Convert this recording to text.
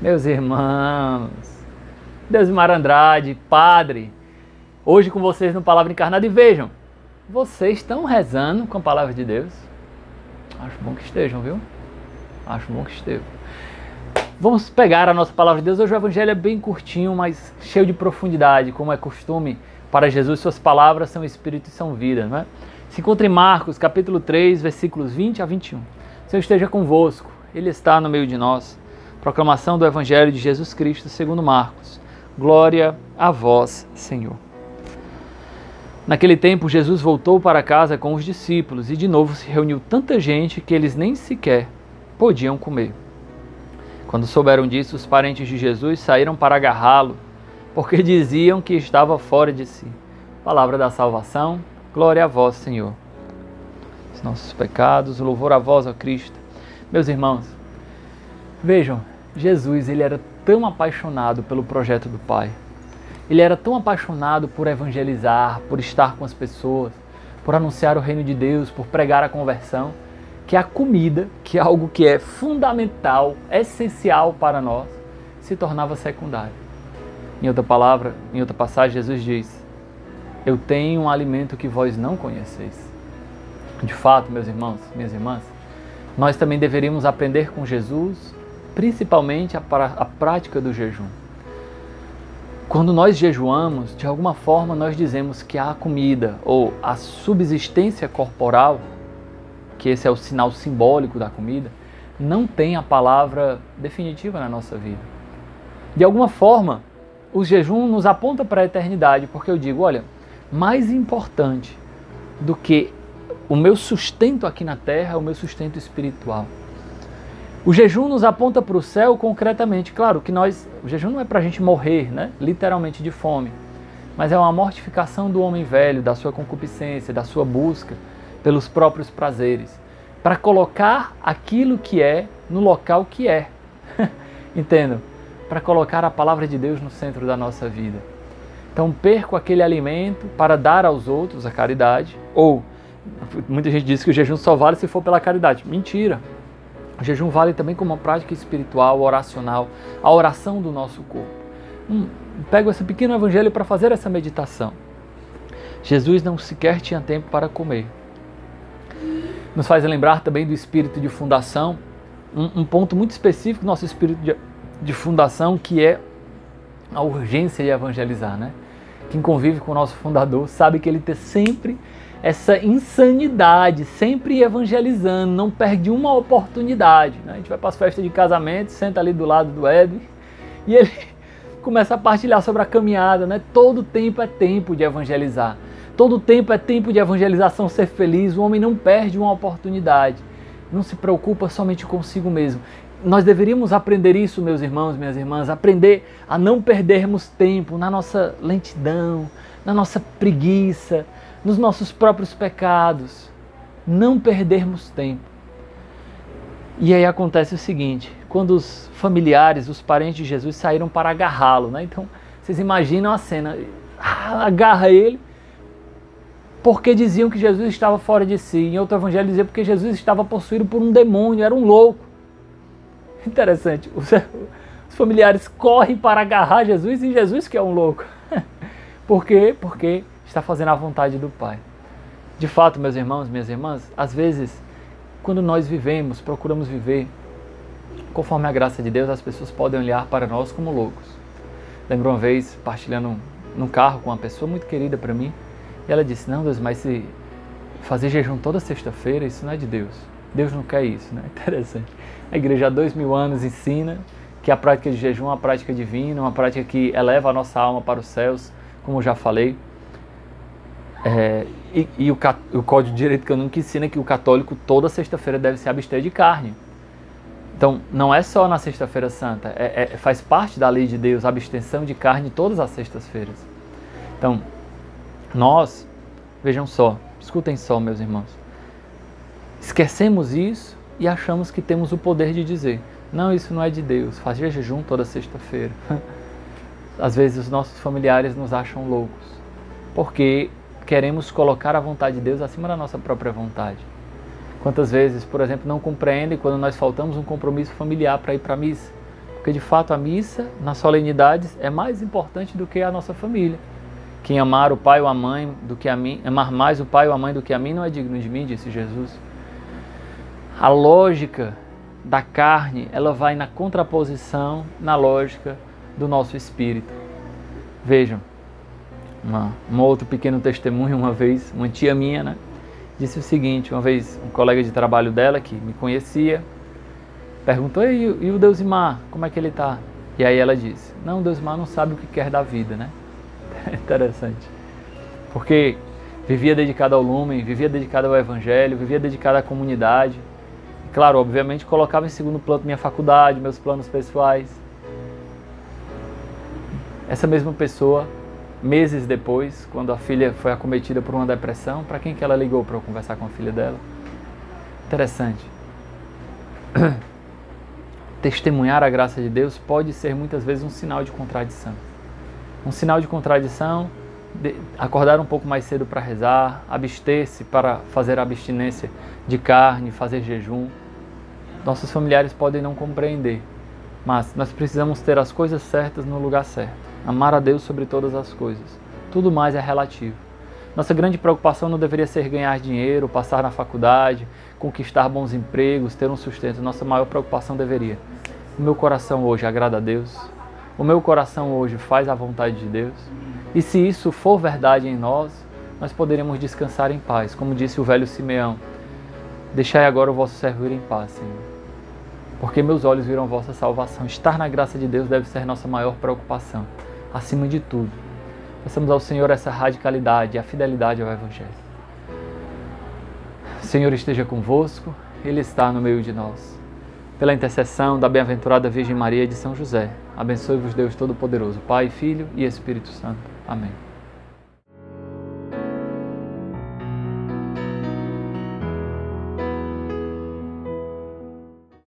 Meus irmãos, Deus Andrade, Padre, hoje com vocês no Palavra Encarnada e vejam, vocês estão rezando com a Palavra de Deus? Acho bom que estejam, viu? Acho bom que estejam. Vamos pegar a nossa Palavra de Deus. Hoje o Evangelho é bem curtinho, mas cheio de profundidade, como é costume para Jesus, suas palavras são espírito e são vida, não é? Se encontra em Marcos, capítulo 3, versículos 20 a 21. Senhor esteja convosco, Ele está no meio de nós. Proclamação do Evangelho de Jesus Cristo segundo Marcos. Glória a vós, Senhor. Naquele tempo, Jesus voltou para casa com os discípulos e de novo se reuniu tanta gente que eles nem sequer podiam comer. Quando souberam disso, os parentes de Jesus saíram para agarrá-lo, porque diziam que estava fora de si. Palavra da salvação, glória a vós, Senhor. Os nossos pecados, louvor a vós, ó Cristo. Meus irmãos, vejam, Jesus, ele era tão apaixonado pelo projeto do Pai. Ele era tão apaixonado por evangelizar, por estar com as pessoas, por anunciar o reino de Deus, por pregar a conversão, que a comida, que é algo que é fundamental, essencial para nós, se tornava secundário. Em outra palavra, em outra passagem, Jesus diz: Eu tenho um alimento que vós não conheceis. De fato, meus irmãos, minhas irmãs, nós também deveríamos aprender com Jesus, principalmente a, a prática do jejum. Quando nós jejuamos, de alguma forma nós dizemos que a comida ou a subsistência corporal que esse é o sinal simbólico da comida, não tem a palavra definitiva na nossa vida. De alguma forma, o jejum nos aponta para a eternidade, porque eu digo, olha, mais importante do que o meu sustento aqui na terra é o meu sustento espiritual. O jejum nos aponta para o céu concretamente. Claro que nós, o jejum não é para a gente morrer, né? literalmente de fome, mas é uma mortificação do homem velho, da sua concupiscência, da sua busca pelos próprios prazeres, para colocar aquilo que é no local que é. Entendam? Para colocar a palavra de Deus no centro da nossa vida. Então, perco aquele alimento para dar aos outros a caridade, ou muita gente diz que o jejum só vale se for pela caridade. Mentira. O jejum vale também como uma prática espiritual, oracional, a oração do nosso corpo. Hum, pego esse pequeno evangelho para fazer essa meditação. Jesus não sequer tinha tempo para comer nos faz lembrar também do espírito de fundação, um, um ponto muito específico do nosso espírito de, de, fundação, que é a urgência de evangelizar. Né? Quem convive com o nosso fundador sabe que ele tem sempre essa insanidade, sempre evangelizando, não perde uma oportunidade. Né? A gente vai para as festas de casamento, senta ali do lado do Edwin e ele começa a partilhar sobre a caminhada. Né? Todo tempo é tempo de evangelizar. Todo tempo é tempo de evangelização ser feliz, o homem não perde uma oportunidade. Não se preocupa somente consigo mesmo. Nós deveríamos aprender isso, meus irmãos, minhas irmãs, aprender a não perdermos tempo na nossa lentidão, na nossa preguiça, nos nossos próprios pecados. Não perdermos tempo. E aí acontece o seguinte: quando os familiares, os parentes de Jesus saíram para agarrá-lo, né? Então, vocês imaginam a cena: ah, agarra ele, porque diziam que Jesus estava fora de si. Em outro evangelho dizia porque Jesus estava possuído por um demônio, era um louco. Interessante. Os, os familiares correm para agarrar Jesus e Jesus que é um louco. Por quê? Porque está fazendo a vontade do Pai. De fato, meus irmãos, minhas irmãs, às vezes, quando nós vivemos, procuramos viver conforme a graça de Deus, as pessoas podem olhar para nós como loucos. Lembro uma vez, partilhando num carro com uma pessoa muito querida para mim, e ela disse: Não, Deus, mas se fazer jejum toda sexta-feira, isso não é de Deus. Deus não quer isso, né? Interessante. A igreja há dois mil anos ensina que a prática de jejum é uma prática divina, uma prática que eleva a nossa alma para os céus, como já falei. É, e, e o, o, Código de Direito Canônico ensina que o católico toda sexta-feira deve se abster de carne. Então, não é só na Sexta-feira Santa, é, é, faz parte da lei de Deus a abstenção de carne todas as sextas-feiras. Então, nós, vejam só, escutem só, meus irmãos, esquecemos isso e achamos que temos o poder de dizer: não, isso não é de Deus, fazer jejum toda sexta-feira. Às vezes os nossos familiares nos acham loucos, porque queremos colocar a vontade de Deus acima da nossa própria vontade. Quantas vezes, por exemplo, não compreendem quando nós faltamos um compromisso familiar para ir para a missa? Porque de fato a missa, nas solenidades, é mais importante do que a nossa família. Quem amar o pai ou a mãe do que a mim, amar mais o pai ou a mãe do que a mim não é digno de mim, disse Jesus. A lógica da carne, ela vai na contraposição na lógica do nosso espírito. Vejam, uma, um outro pequeno testemunho, uma vez, uma tia minha, né, disse o seguinte, uma vez um colega de trabalho dela, que me conhecia, perguntou, e, e o Deusimar, como é que ele está? E aí ela disse, não, Deusimar não sabe o que quer da vida, né? Interessante. Porque vivia dedicado ao lumen, vivia dedicado ao evangelho, vivia dedicado à comunidade. Claro, obviamente colocava em segundo plano minha faculdade, meus planos pessoais. Essa mesma pessoa, meses depois, quando a filha foi acometida por uma depressão, para quem que ela ligou para conversar com a filha dela? Interessante. Testemunhar a graça de Deus pode ser muitas vezes um sinal de contradição. Um sinal de contradição, de acordar um pouco mais cedo para rezar, abster-se para fazer abstinência de carne, fazer jejum. Nossos familiares podem não compreender, mas nós precisamos ter as coisas certas no lugar certo. Amar a Deus sobre todas as coisas. Tudo mais é relativo. Nossa grande preocupação não deveria ser ganhar dinheiro, passar na faculdade, conquistar bons empregos, ter um sustento. Nossa maior preocupação deveria. O meu coração hoje agrada a Deus? O meu coração hoje faz a vontade de Deus? E se isso for verdade em nós, nós poderemos descansar em paz, como disse o velho Simeão. Deixai agora o vosso servo ir em paz, Senhor. Porque meus olhos viram vossa salvação. Estar na graça de Deus deve ser nossa maior preocupação, acima de tudo. Peçamos ao Senhor essa radicalidade, a fidelidade ao Evangelho. O Senhor esteja convosco, Ele está no meio de nós. Pela intercessão da bem-aventurada Virgem Maria de São José, abençoe-vos Deus Todo-Poderoso, Pai, Filho e Espírito Santo. Amém.